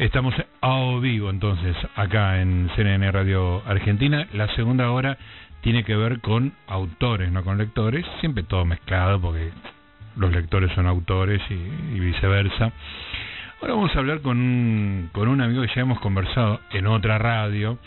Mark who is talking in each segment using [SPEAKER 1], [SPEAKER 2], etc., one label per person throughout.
[SPEAKER 1] Estamos a vivo entonces acá en CNN Radio Argentina. La segunda hora tiene que ver con autores, no con lectores. Siempre todo mezclado porque los lectores son autores y, viceversa. Ahora vamos a hablar con un, con un amigo que ya hemos conversado en otra radio.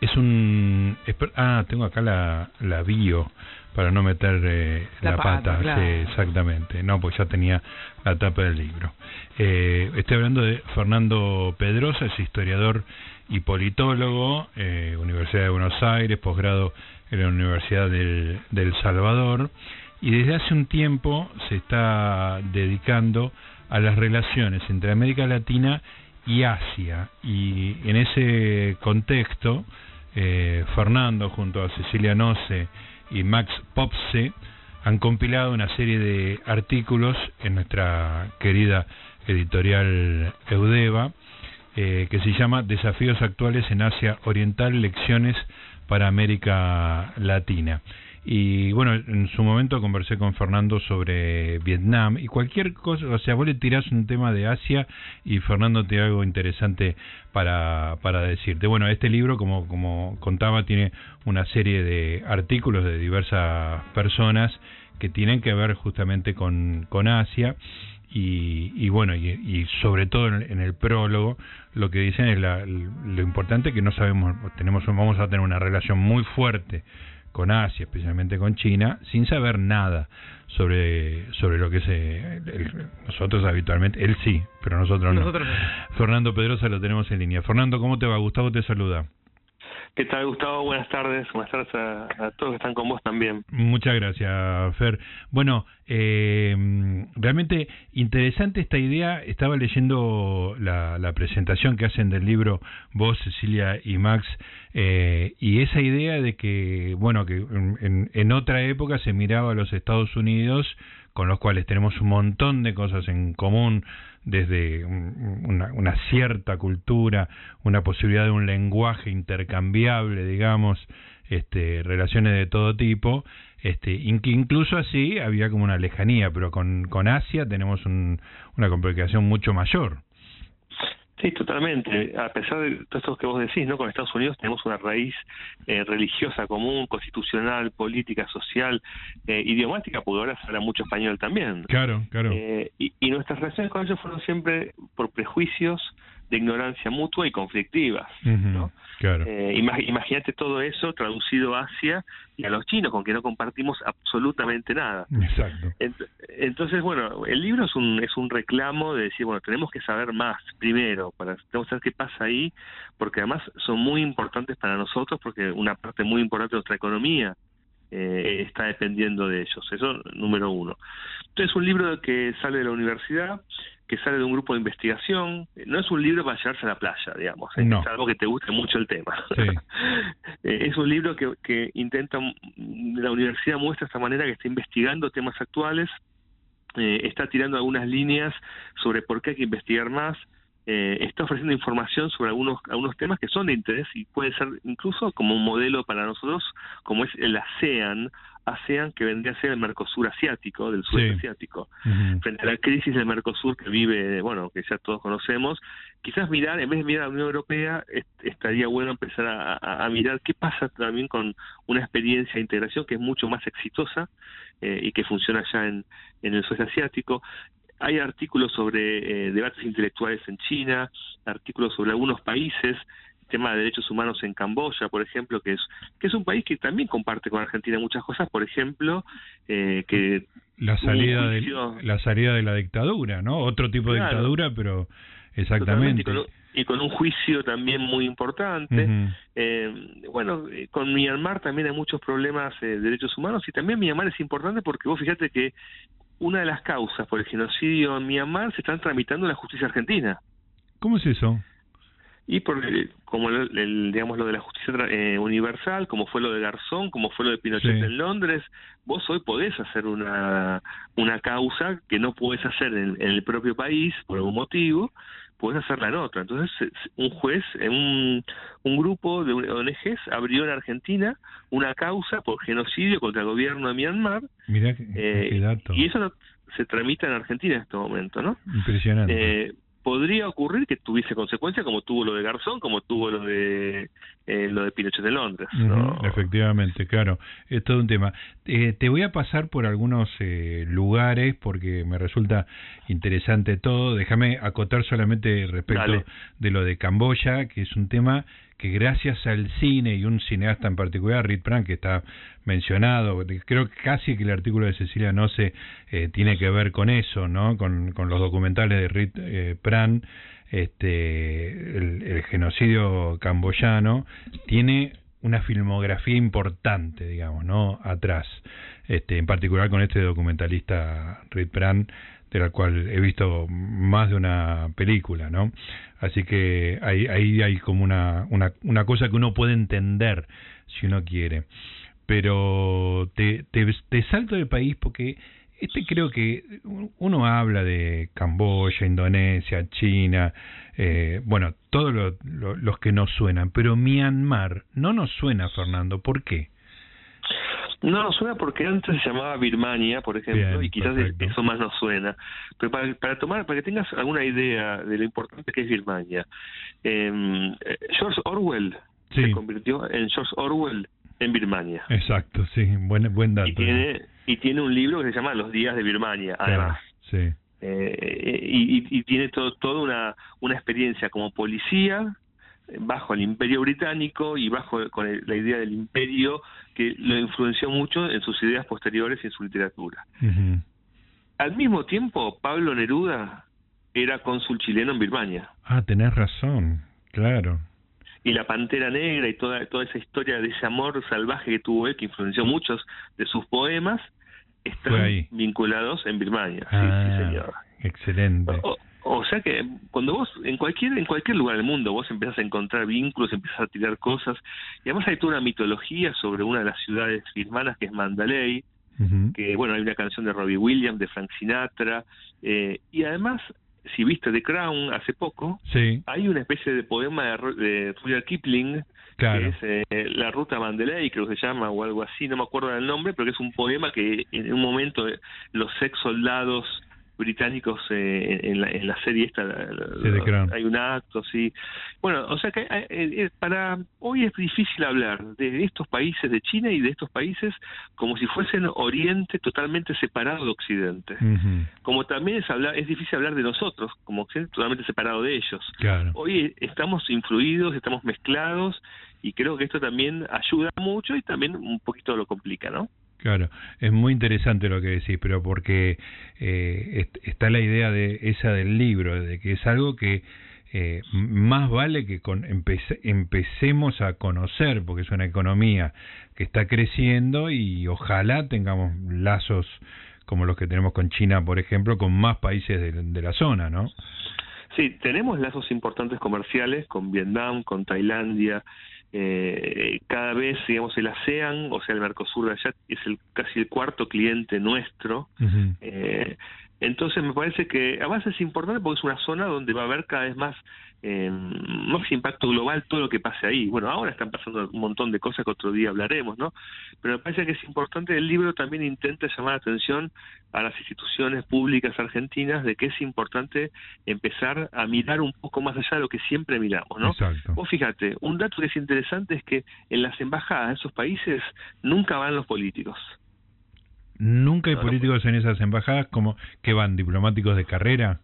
[SPEAKER 1] Es un... Ah, tengo acá la, la bio para no meter eh, la, pata, exactamente. No, pues ya tenía la tapa del libro. Eh, estoy hablando de Fernando Pedrosa, es historiador y politólogo, eh, Universidad de Buenos Aires, posgrado en la Universidad del, del Salvador, y desde hace un tiempo se está dedicando a las relaciones entre América Latina y Asia. Y en ese contexto, eh, Fernando, junto a Cecilia Noce, y Max Popse han compilado una serie de artículos en nuestra querida editorial Eudeva, eh, que se llama Desafíos actuales en Asia Oriental, lecciones para América Latina. Y bueno, en su momento conversé con Fernando sobre Vietnam y cualquier cosa, o sea, vos le tirás un tema de Asia y Fernando te da algo interesante para, para decirte. Bueno, este libro, como, como contaba, tiene una serie de artículos de diversas personas que tienen que ver justamente con, con Asia. Y, y, bueno, y, sobre todo en, el prólogo, lo que dicen es la, lo importante que no sabemos, tenemos, vamos a tener una relación muy fuerte con Asia, especialmente con China, sin saber nada sobre sobre lo que se nosotros habitualmente, él sí, pero nosotros, nosotros no. Fernando Pedrosa lo tenemos en línea. Fernando, ¿cómo te va? Gustavo te saluda.
[SPEAKER 2] ¿Qué tal, Gustavo? Buenas tardes. Buenas tardes a, todos que están con vos también.
[SPEAKER 1] Muchas gracias, Fer. Bueno, eh, realmente interesante esta idea. Estaba leyendo la, la, presentación que hacen del libro vos, Cecilia y Max, eh, y esa idea de que, bueno, que en, en otra época se miraba a los Estados Unidos, con los cuales tenemos un montón de cosas en común, desde una, cierta cultura, una posibilidad de un lenguaje intercambiable, digamos, este, relaciones de todo tipo, este, incluso así había como una lejanía, pero con, con Asia tenemos una complicación mucho mayor.
[SPEAKER 2] Sí, totalmente. A pesar de todo esto que vos decís, ¿no? Con Estados Unidos tenemos una raíz eh, religiosa común, constitucional, política, social, eh, idiomática, porque ahora se habla mucho español también.
[SPEAKER 1] Claro, claro.
[SPEAKER 2] Eh, y, y, nuestras relaciones con ellos fueron siempre por prejuicios de ignorancia mutua y conflictivas. ¿no?
[SPEAKER 1] Claro.
[SPEAKER 2] Eh, imagínate todo eso traducido hacia y a los chinos, con que no compartimos absolutamente nada.
[SPEAKER 1] Exacto.
[SPEAKER 2] entonces, bueno, el libro es un, es un reclamo de decir, bueno, tenemos que saber más primero, para, tenemos que saber qué pasa ahí, porque además son muy importantes para nosotros, porque una parte muy importante de nuestra economía eh, está dependiendo de ellos. Eso número uno. Entonces, es un libro que sale de la universidad, que sale de un grupo de investigación. No es un libro para llevarse a la playa, digamos. Es algo que te guste mucho el tema. Eh, es un libro que, que intenta, la universidad muestra esta manera que está investigando temas actuales, eh, está tirando algunas líneas sobre por qué hay que investigar más, eh, está ofreciendo información sobre algunos algunos temas que son de interés y puede ser incluso como un modelo para nosotros, como es el ASEAN, ASEAN que vendría a ser el Mercosur asiático, del sudeste asiático. Frente a la crisis del Mercosur que vive, bueno, que ya todos conocemos, quizás mirar, en vez de mirar a la Unión Europea, estaría bueno empezar a, mirar qué pasa también con una experiencia de integración que es mucho más exitosa eh, y que funciona ya en, en el sudeste asiático. Hay artículos sobre eh, debates intelectuales en China, artículos sobre algunos países tema de derechos humanos en Camboya, por ejemplo, que es que es un país que también comparte con Argentina muchas cosas, por ejemplo, eh, que
[SPEAKER 1] la salida de la salida de la dictadura, ¿no? Otro tipo de dictadura, pero exactamente.
[SPEAKER 2] Y con, un juicio también muy importante. eh, bueno, con Myanmar también hay muchos problemas eh, de derechos humanos y también Myanmar es importante porque vos fíjate que una de las causas por el genocidio en Myanmar se están tramitando en la justicia argentina.
[SPEAKER 1] ¿Cómo es eso?
[SPEAKER 2] y por como el, digamos lo de la justicia eh, universal como fue lo de Garzón como fue lo de Pinochet en Londres vos hoy podés hacer una una causa que no podés hacer en, el propio país por algún motivo podés hacerla en otra entonces un juez en un, un grupo de ONGs abrió en Argentina una causa por genocidio contra el gobierno de Myanmar
[SPEAKER 1] Mirá qué,
[SPEAKER 2] eh,
[SPEAKER 1] dato.
[SPEAKER 2] y eso se tramita en Argentina en este momento no
[SPEAKER 1] impresionante.
[SPEAKER 2] Eh, podría ocurrir que tuviese consecuencias como tuvo lo de Garzón, como tuvo lo de eh, lo de Pinochet de Londres.
[SPEAKER 1] efectivamente, claro, es todo un tema. Eh, te voy a pasar por algunos eh, lugares porque me resulta interesante todo. Déjame acotar solamente respecto de lo de Camboya, que es un tema que gracias al cine y un cineasta en particular, Rit Pran, que está mencionado, creo que casi que el artículo de Cecilia no se eh, tiene que ver con eso, ¿no? Con, con los documentales de Rit eh, este, el, genocidio camboyano, tiene una filmografía importante, digamos, ¿no? Atrás, este, en particular con este documentalista Rit Pran, de la cual he visto más de una película, ¿no? Así que ahí, ahí hay como una, una, una cosa que uno puede entender si uno quiere. Pero te, te, salto del país porque este creo que uno habla de Camboya, Indonesia, China, eh, bueno, todos los que nos suenan, pero Myanmar no nos suena, Fernando. ¿Por qué?
[SPEAKER 2] No nos suena porque antes se llamaba Birmania, por ejemplo, y quizás eso más nos suena. Pero para, para tomar, para que tengas alguna idea de lo importante que es Birmania, em, eh, George Orwell se convirtió en George Orwell en Birmania.
[SPEAKER 1] Exacto, sí, buen, buen dato.
[SPEAKER 2] Y tiene, y tiene un libro que se llama Los días de Birmania, además.
[SPEAKER 1] sí.
[SPEAKER 2] Eh, y, y, tiene todo, toda una, una experiencia como policía bajo el imperio británico y bajo con la idea del imperio que lo influenció mucho en sus ideas posteriores y en su literatura. Al mismo tiempo, Pablo Neruda era cónsul chileno en Birmania.
[SPEAKER 1] Ah, tenés razón, claro.
[SPEAKER 2] Y la Pantera Negra y toda, toda esa historia de ese amor salvaje que tuvo él, que influenció muchos de sus poemas, están vinculados en Birmania. sí, sí,
[SPEAKER 1] ah, señor. Excelente.
[SPEAKER 2] O sea que cuando vos, en cualquier, en cualquier lugar del mundo, vos empezás a encontrar vínculos, empiezas a tirar cosas, y además hay toda una mitología sobre una de las ciudades birmanas que es Mandalay, que bueno, hay una canción de Robbie Williams, de Frank Sinatra, eh, y además, si viste The Crown hace poco, hay una especie de poema de, de Rudyard Kipling, que es eh, La Ruta Mandalay, creo que se llama, o algo así, no me acuerdo del nombre, pero que es un poema que en un momento los ex soldados británicos eh, en, la, en la serie esta hay un acto sí. Bueno o sea que eh, eh, para hoy es difícil hablar de estos países de China y de estos países como si fuesen Oriente totalmente separado de Occidente. Como también es hablar es difícil hablar de nosotros como Occidente totalmente separado de ellos. Hoy estamos influidos estamos mezclados y creo que esto también ayuda mucho y también un poquito lo complica no
[SPEAKER 1] Claro, es muy interesante lo que decís, pero porque eh, está la idea de esa del libro, de que es algo que eh, más vale que con empecemos a conocer, porque es una economía que está creciendo y ojalá tengamos lazos como los que tenemos con China, por ejemplo, con más países de, de la zona, ¿no?
[SPEAKER 2] Sí, tenemos lazos importantes comerciales con Vietnam, con Tailandia, eh, cada vez, digamos, el ASEAN, o sea, el Mercosur de allá, es el casi el cuarto cliente nuestro. eh, entonces, me parece que además es importante porque es una zona donde va a haber cada vez más eh, más impacto global todo lo que pase ahí. Bueno, ahora están pasando un montón de cosas que otro día hablaremos, ¿no? Pero me parece que es importante, el libro también intenta llamar la atención a las instituciones públicas argentinas de que es importante empezar a mirar un poco más allá de lo que siempre miramos, ¿no?
[SPEAKER 1] Exacto.
[SPEAKER 2] Vos fíjate, un dato que es interesante es que en las embajadas de esos países nunca van los políticos.
[SPEAKER 1] Nunca hay políticos en esas embajadas como que van diplomáticos de carrera.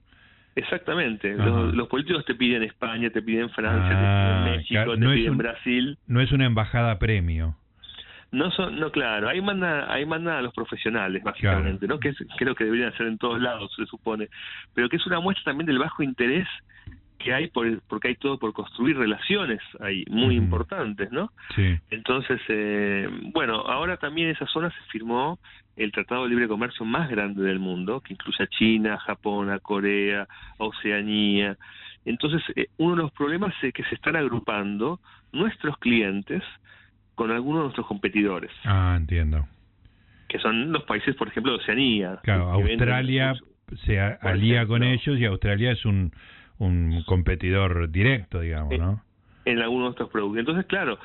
[SPEAKER 2] Exactamente. Los, políticos te piden España, te piden Francia, te piden ah, México, te piden Brasil.
[SPEAKER 1] No es una embajada premio.
[SPEAKER 2] No son, no claro, ahí manda, ahí manda a los profesionales básicamente, ¿no? Que es, creo que deberían ser en todos lados, se supone, pero que es una muestra también del bajo interés que hay por, porque hay todo por construir relaciones ahí muy importantes, ¿no?
[SPEAKER 1] Sí.
[SPEAKER 2] Entonces, eh, bueno, ahora también en esa zona se firmó el Tratado de Libre Comercio más grande del mundo, que incluye a China, Japón, a Corea, a Oceanía. Entonces, eh, uno de los problemas es que se están agrupando nuestros clientes con algunos de nuestros competidores.
[SPEAKER 1] Ah, entiendo.
[SPEAKER 2] Que son los países, por ejemplo, de Oceanía.
[SPEAKER 1] Claro, Australia se alía con ellos y Australia es un, un competidor directo, digamos, ¿no?
[SPEAKER 2] En, en algunos de estos productos. Entonces, claro,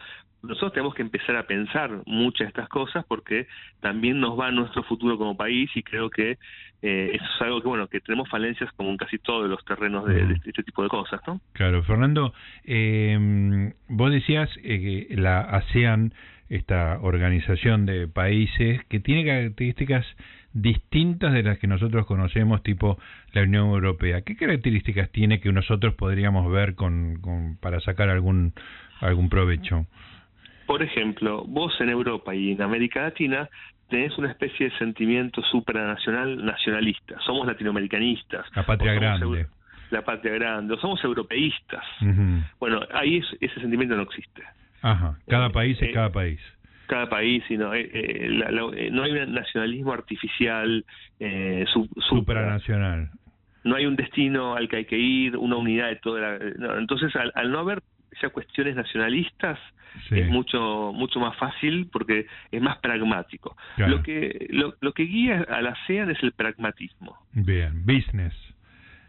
[SPEAKER 2] nosotros tenemos que empezar a pensar muchas de estas cosas porque también nos va nuestro futuro como país y creo que eh, eso es algo que bueno que tenemos falencias como en casi todos los terrenos de, de este tipo de cosas, ¿no?
[SPEAKER 1] Claro, Fernando, eh, vos decías eh, que la ASEAN, esta organización de países que tiene características distintas de las que nosotros conocemos, tipo la Unión Europea. ¿Qué características tiene que nosotros podríamos ver con, con para sacar algún algún provecho?
[SPEAKER 2] Por ejemplo, vos en Europa y en América Latina tenés una especie de sentimiento supranacional nacionalista. Somos latinoamericanistas.
[SPEAKER 1] La patria grande.
[SPEAKER 2] La patria grande. O somos europeístas. Bueno, ahí ese sentimiento no existe.
[SPEAKER 1] Ajá. Cada eh, país es eh, cada país.
[SPEAKER 2] Cada país, sino, eh, eh no hay un nacionalismo artificial eh,
[SPEAKER 1] supranacional.
[SPEAKER 2] No hay un destino al que hay que ir, una unidad de toda la... entonces, al, al no haber ya cuestiones nacionalistas, es mucho mucho más fácil porque es más pragmático. Lo que lo, lo que guía a la ASEAN es el pragmatismo.
[SPEAKER 1] Bien, business.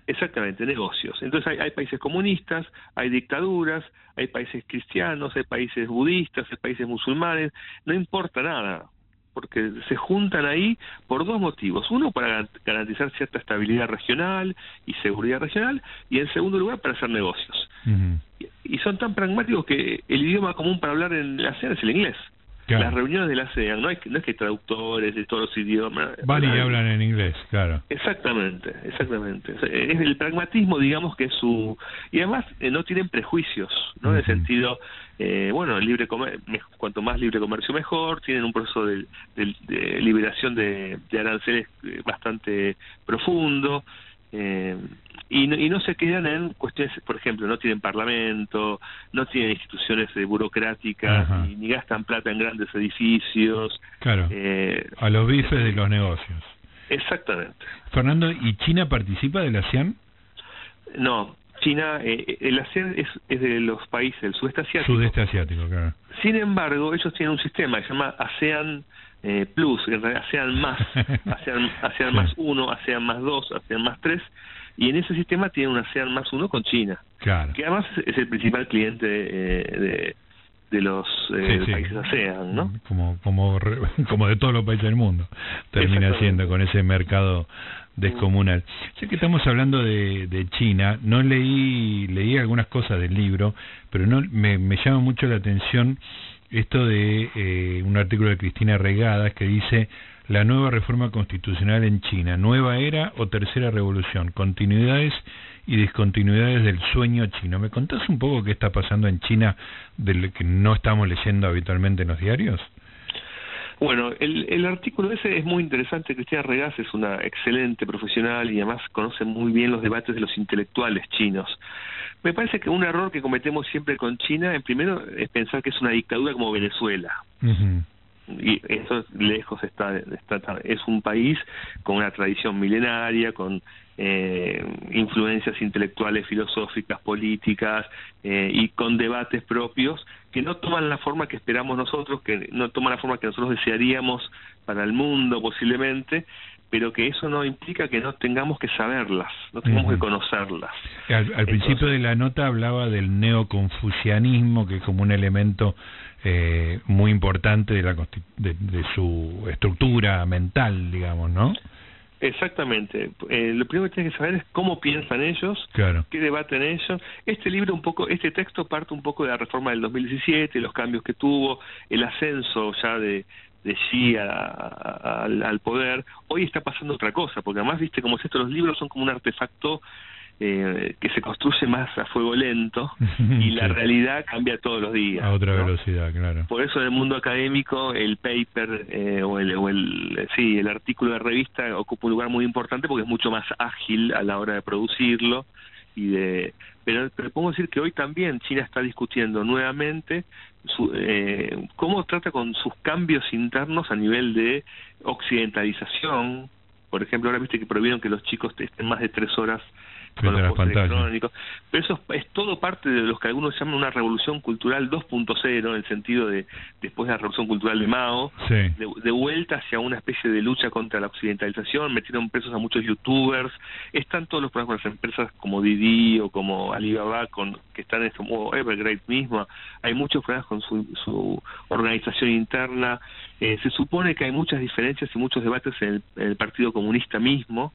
[SPEAKER 2] Exactamente, negocios. Entonces hay, hay, países comunistas, hay dictaduras, hay países cristianos, hay países budistas, hay países musulmanes, no importa nada porque se juntan ahí por dos motivos. Uno, para garantizar cierta estabilidad regional y seguridad regional, y en segundo lugar, para hacer negocios. y, son tan pragmáticos que el idioma común para hablar en la ASEAN es el inglés. Las reuniones de la ASEAN, no, hay, no es que hay traductores de todos los idiomas.
[SPEAKER 1] Van y hablan en inglés, claro.
[SPEAKER 2] Exactamente, exactamente. Es el pragmatismo, digamos, que es su... Y además eh, no tienen prejuicios, ¿no? En el sentido, eh, bueno, libre cuanto más libre comercio mejor, tienen un proceso de, liberación de, de aranceles eh, bastante profundo. Eh, y, no, y no se quedan en cuestiones, por ejemplo, no tienen parlamento, no tienen instituciones eh, burocráticas, ni, gastan plata en grandes edificios.
[SPEAKER 1] Claro, eh, a los bifes de los negocios.
[SPEAKER 2] Exactamente.
[SPEAKER 1] Fernando, ¿y China participa de la ASEAN?
[SPEAKER 2] No, China, eh, el ASEAN es, es, de los países del sudeste asiático.
[SPEAKER 1] Sudeste asiático, claro.
[SPEAKER 2] Sin embargo, ellos tienen un sistema que se llama ASEAN eh, plus, en realidad ASEAN más, ASEAN, ASEAN más uno, ASEAN más dos, ASEAN más tres, y en ese sistema tiene un ASEAN más uno con China,
[SPEAKER 1] claro.
[SPEAKER 2] que además es el principal cliente eh, de, de los eh, países ASEAN, ¿no?
[SPEAKER 1] Como, como, como de todos los países del mundo, termina siendo con ese mercado descomunal. Sé que estamos hablando de, de China, no leí leí algunas cosas del libro, pero no me, llama mucho la atención esto de eh, un artículo de Cristina Regadas que dice la nueva reforma constitucional en China, nueva era o tercera revolución, continuidades y discontinuidades del sueño chino. ¿Me contás un poco qué está pasando en China del que no estamos leyendo habitualmente en los diarios?
[SPEAKER 2] Bueno, el, el artículo ese es muy interesante. Cristina Regas es una excelente profesional y además conoce muy bien los debates de los intelectuales chinos. Me parece que un error que cometemos siempre con China, en primero, es pensar que es una dictadura como Venezuela. Y eso lejos está, está, es un país con una tradición milenaria, con eh, influencias intelectuales, filosóficas, políticas eh, y con debates propios que no toman la forma que esperamos nosotros, que no toman la forma que nosotros desearíamos para el mundo posiblemente, pero que eso no implica que no tengamos que saberlas, no tengamos que conocerlas.
[SPEAKER 1] Al, principio de la nota hablaba del neoconfucianismo, que es como un elemento eh, muy importante de, la, de, su estructura mental, digamos, ¿no?
[SPEAKER 2] Exactamente. Eh, lo primero que tienen que saber es cómo piensan ellos,
[SPEAKER 1] claro.
[SPEAKER 2] qué debaten ellos. Este libro un poco, este texto parte un poco de la reforma del 2017, los cambios que tuvo, el ascenso ya de, de sí al poder, hoy está pasando otra cosa, porque además, viste, como es esto, los libros son como un artefacto eh, que se construye más a fuego lento y la realidad cambia todos los días.
[SPEAKER 1] A otra velocidad, claro.
[SPEAKER 2] Por eso en el mundo académico el paper eh, o, el, o el, sí, el artículo de revista ocupa un lugar muy importante porque es mucho más ágil a la hora de producirlo y de pero, pero podemos decir que hoy también China está discutiendo nuevamente su, eh, cómo trata con sus cambios internos a nivel de occidentalización. Por ejemplo, ahora viste que prohibieron que los chicos estén más de tres horas con los electrónicos. Pero eso es, todo parte de lo que algunos llaman una revolución cultural 2.0, en el sentido de, después de la revolución cultural de Mao, de, vuelta hacia una especie de lucha contra la occidentalización, metieron presos a muchos youtubers, están todos los problemas con las empresas como Didi o como Alibaba, con, que están en este modo Evergrande mismo, hay muchos problemas con su, su organización interna, eh, se supone que hay muchas diferencias y muchos debates en el, Partido Comunista mismo,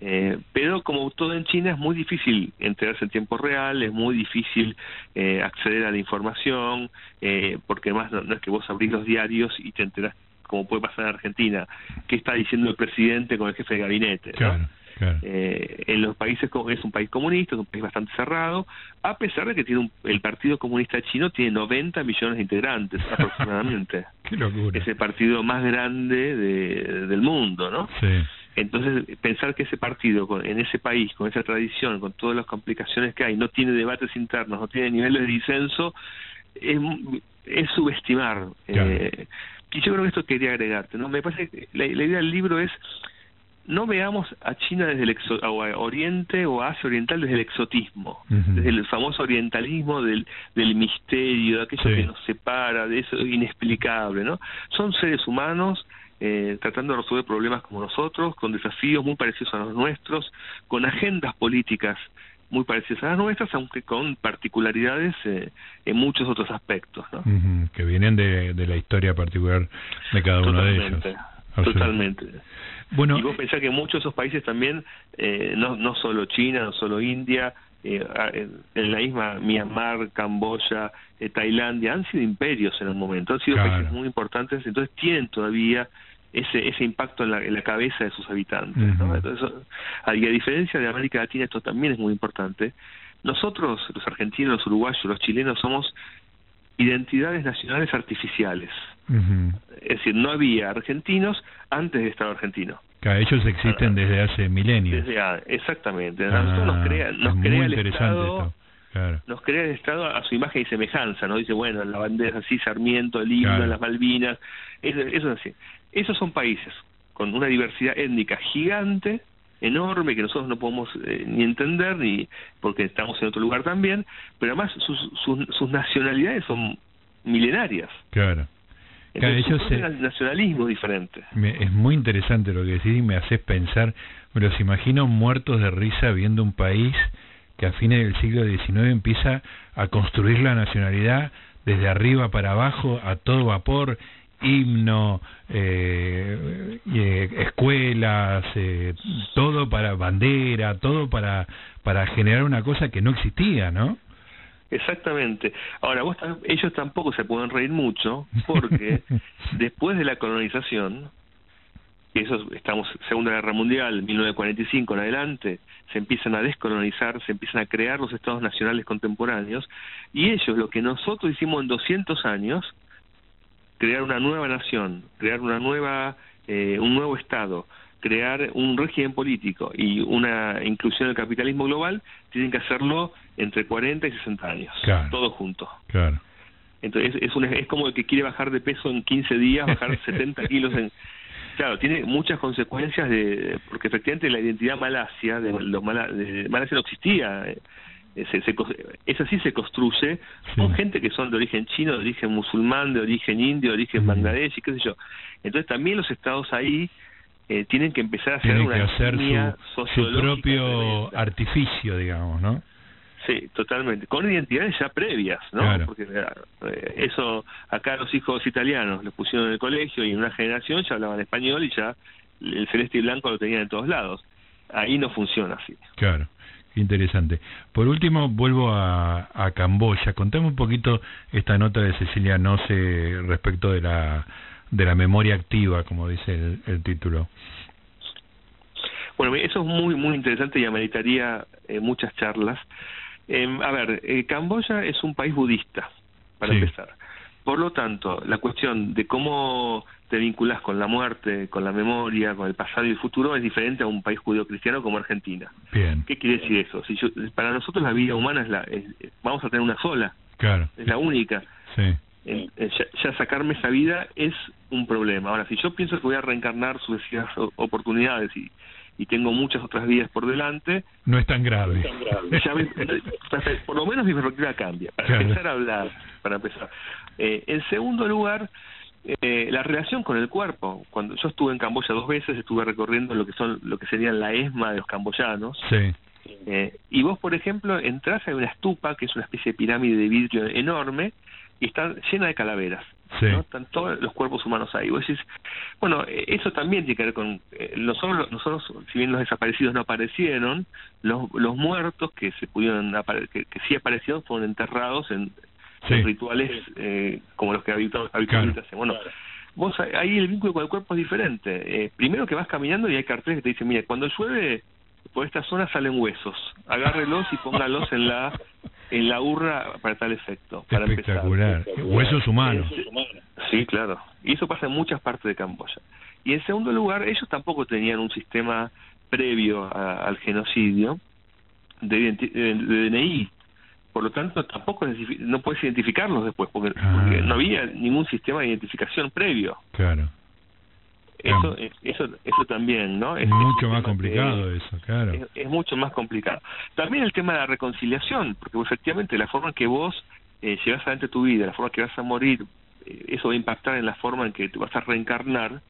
[SPEAKER 2] eh, pero como todo en China es muy difícil enterarse en tiempo real, es muy difícil eh, acceder a la información, porque más no, es que vos abrís los diarios y te enterás como puede pasar en Argentina, qué está diciendo el presidente con el jefe de gabinete. Eh, en los países es un país comunista, es un país bastante cerrado, a pesar de que tiene el Partido Comunista Chino tiene 90 millones de integrantes aproximadamente. Es el partido más grande del mundo, ¿no? Entonces, pensar que ese partido, en ese país, con esa tradición, con todas las complicaciones que hay, no tiene debates internos, no tiene niveles de disenso, es, es subestimar. Eh, y yo creo que esto quería agregarte, ¿no? Me parece que la idea del libro es no veamos a China desde el o a Oriente o a Asia Oriental desde el exotismo, desde el famoso orientalismo del, del misterio, de aquello que nos separa, de eso inexplicable, ¿no? Son seres humanos eh, tratando de resolver problemas como nosotros, con desafíos muy parecidos a los nuestros, con agendas políticas muy parecidas a las nuestras, aunque con particularidades eh, en muchos otros aspectos, ¿no?
[SPEAKER 1] que vienen de, de la historia particular de cada uno de ellos.
[SPEAKER 2] Totalmente. Bueno, y vos pensás que muchos de esos países también, eh, no, no solo China, no solo India, eh, en la misma Myanmar, Camboya, eh, Tailandia, han sido imperios en un momento, han sido países muy importantes, entonces tienen todavía ese ese impacto en la, en la cabeza de sus habitantes. entonces, a, diferencia de América Latina, esto también es muy importante. Nosotros, los argentinos, los uruguayos, los chilenos, somos identidades nacionales artificiales. Es decir, no había argentinos antes de Estado argentino.
[SPEAKER 1] Ellos existen desde hace milenios.
[SPEAKER 2] exactamente. Ah, nos crea, nos crea el Estado, nos crea el Estado a su imagen y semejanza, ¿no? Dice, bueno, la bandera así, Sarmiento, el himno, las Malvinas, eso, eso es así. Esos son países con una diversidad étnica gigante, enorme que nosotros no podemos eh, ni entender ni porque estamos en otro lugar también pero además sus, sus, sus nacionalidades son milenarias
[SPEAKER 1] claro
[SPEAKER 2] entonces, nacionalismo diferente.
[SPEAKER 1] es muy interesante lo que decís y me haces pensar, me los imagino muertos de risa viendo un país que a fines del siglo XIX empieza a construir la nacionalidad desde arriba para abajo a todo vapor, himno, eh, eh escuelas, eh, todo para bandera, todo para para generar una cosa que no existía, ¿no?
[SPEAKER 2] Exactamente. Ahora, vos, ellos tampoco se pueden reír mucho porque después de la colonización, eso estamos Segunda Guerra Mundial, 1945 en adelante, se empiezan a descolonizar, se empiezan a crear los estados nacionales contemporáneos y ellos lo que nosotros hicimos en 200 años, crear una nueva nación, crear una nueva eh, un nuevo estado, crear un régimen político y una inclusión del capitalismo global, tienen que hacerlo entre 40 y 60 años, todos juntos.
[SPEAKER 1] Claro.
[SPEAKER 2] Entonces es, un, es como el que quiere bajar de peso en 15 días, bajar 70 kilos en... Claro, tiene muchas consecuencias de porque efectivamente la identidad malasia de los de Malasia no existía. Eh, se, se, esa sí se construye con gente que son de origen chino, de origen musulmán, de origen indio, de origen bangladesh y qué sé yo. Entonces también los estados ahí eh, tienen que empezar a hacer una
[SPEAKER 1] hacer su, propio artificio, digamos, ¿no?
[SPEAKER 2] Sí, totalmente. Con identidades ya previas, ¿no? Porque eh, eso acá los hijos italianos los pusieron en el colegio y en una generación ya hablaban español y ya el celeste y blanco lo tenían en todos lados. Ahí no funciona así.
[SPEAKER 1] Claro. Interesante. Por último, vuelvo a, a Camboya. Contame un poquito esta nota de Cecilia Nose respecto de la de la memoria activa, como dice el, título.
[SPEAKER 2] Bueno, eso es muy muy interesante y ameritaría eh, muchas charlas. Em, a ver, eh, Camboya es un país budista, para empezar. Por lo tanto, la cuestión de cómo te vinculas con la muerte, con la memoria, con el pasado y el futuro es diferente a un país judío-cristiano como Argentina.
[SPEAKER 1] Bien.
[SPEAKER 2] ¿Qué quiere decir eso? Si para nosotros la vida humana es la, vamos a tener una sola.
[SPEAKER 1] Claro.
[SPEAKER 2] Es la única.
[SPEAKER 1] Sí.
[SPEAKER 2] Ya, sacarme esa vida es un problema. Ahora, si yo pienso que voy a reencarnar sucesivas oportunidades y, y tengo muchas otras vidas por delante.
[SPEAKER 1] No es tan grave.
[SPEAKER 2] por lo menos mi perspectiva cambia, para empezar a hablar, para empezar. Eh, en segundo lugar, eh, la relación con el cuerpo. Cuando yo estuve en Camboya dos veces, estuve recorriendo lo que son lo que serían la ESMA de los camboyanos.
[SPEAKER 1] Sí.
[SPEAKER 2] Eh, y vos, por ejemplo, entras a una estupa, que es una especie de pirámide de vidrio enorme, y está llena de calaveras. ¿no? Están todos los cuerpos humanos ahí. Vos decís, bueno, eh, eso también tiene que ver con eh, nosotros, nosotros, si bien los desaparecidos no aparecieron, los, los muertos que se pudieron que, que sí aparecieron fueron enterrados en, rituales eh, como los que habitualmente hacen. Bueno, vos ahí el vínculo con el cuerpo es diferente. Eh, primero que vas caminando y hay carteles que te dicen, mira, cuando llueve por esta zona salen huesos, agárrelos y póngalos en la en la urra para tal efecto. Para
[SPEAKER 1] Espectacular. Huesos humanos.
[SPEAKER 2] Sí, claro. Y eso pasa en muchas partes de Camboya. Y en segundo lugar, ellos tampoco tenían un sistema previo al genocidio de, DNI. Por lo tanto, tampoco no puedes identificarlos después, porque, ah. porque no había ningún sistema de identificación previo.
[SPEAKER 1] Claro.
[SPEAKER 2] Eso, eso, eso también, ¿no?
[SPEAKER 1] Es mucho más complicado eso, claro.
[SPEAKER 2] Es, mucho más complicado. También el tema de la reconciliación, porque efectivamente la forma en que vos eh, llevas adelante tu vida, la forma en que vas a morir, eh, eso va a impactar en la forma en que te vas a reencarnar.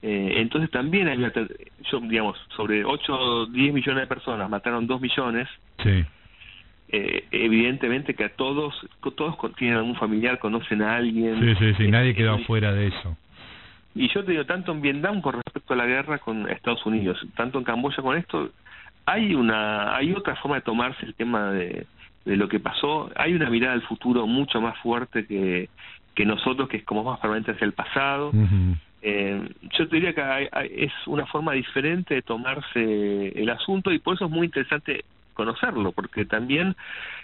[SPEAKER 2] Eh, entonces también hay, yo, digamos, sobre 8 o 10 millones de personas mataron 2 millones.
[SPEAKER 1] Sí.
[SPEAKER 2] Eh, evidentemente que a todos, todos tienen algún familiar, conocen a alguien.
[SPEAKER 1] Sí, sí, sí, nadie quedó fuera de eso.
[SPEAKER 2] Y yo te digo, tanto en Vietnam con respecto a la guerra con Estados Unidos, tanto en Camboya con esto, hay una hay otra forma de tomarse el tema de, de lo que pasó, hay una mirada al futuro mucho más fuerte que, que nosotros, que es como más permanente hacia el pasado. eh, yo te diría que es una forma diferente de tomarse el asunto y por eso es muy interesante conocerlo, porque también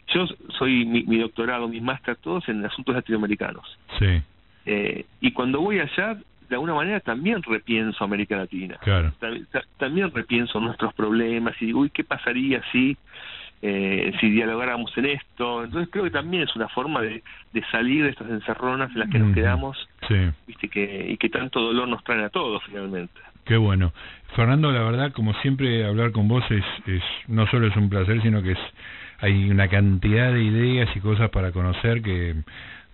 [SPEAKER 2] yo soy mi, mi doctorado, mis máster, todos en asuntos latinoamericanos.
[SPEAKER 1] Sí.
[SPEAKER 2] Eh, y cuando voy allá, de alguna manera también repienso América Latina.
[SPEAKER 1] Claro.
[SPEAKER 2] También, repienso nuestros problemas y, uy, ¿qué pasaría si, eh, si dialogáramos en esto? Entonces creo que también es una forma de, de salir de estas encerronas en las que nos quedamos
[SPEAKER 1] sí.
[SPEAKER 2] ¿viste? Que, y que tanto dolor nos traen a todos finalmente.
[SPEAKER 1] Qué bueno. Fernando, la verdad, como siempre, hablar con vos es, es no solo es un placer, sino que es hay una cantidad de ideas y cosas para conocer que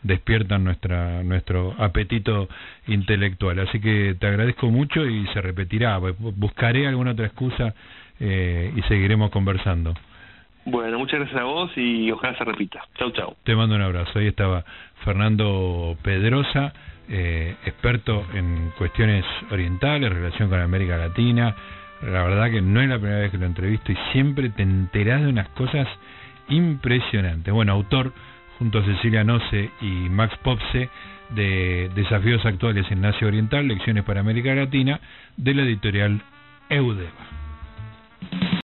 [SPEAKER 1] despiertan nuestra nuestro apetito intelectual. Así que te agradezco mucho y se repetirá. Buscaré alguna otra excusa eh, y seguiremos conversando.
[SPEAKER 2] Bueno, muchas gracias a vos y ojalá se repita. Chau, chau.
[SPEAKER 1] Te mando un abrazo. Ahí estaba Fernando Pedrosa, eh, experto en cuestiones orientales, relación con América Latina. La verdad que no es la primera vez que lo entrevisto y siempre te enterás de unas cosas impresionantes. Bueno, autor junto a Cecilia Noce y Max Popse de Desafíos Actuales en Asia Oriental, Lecciones para América Latina, de la editorial Eudeva.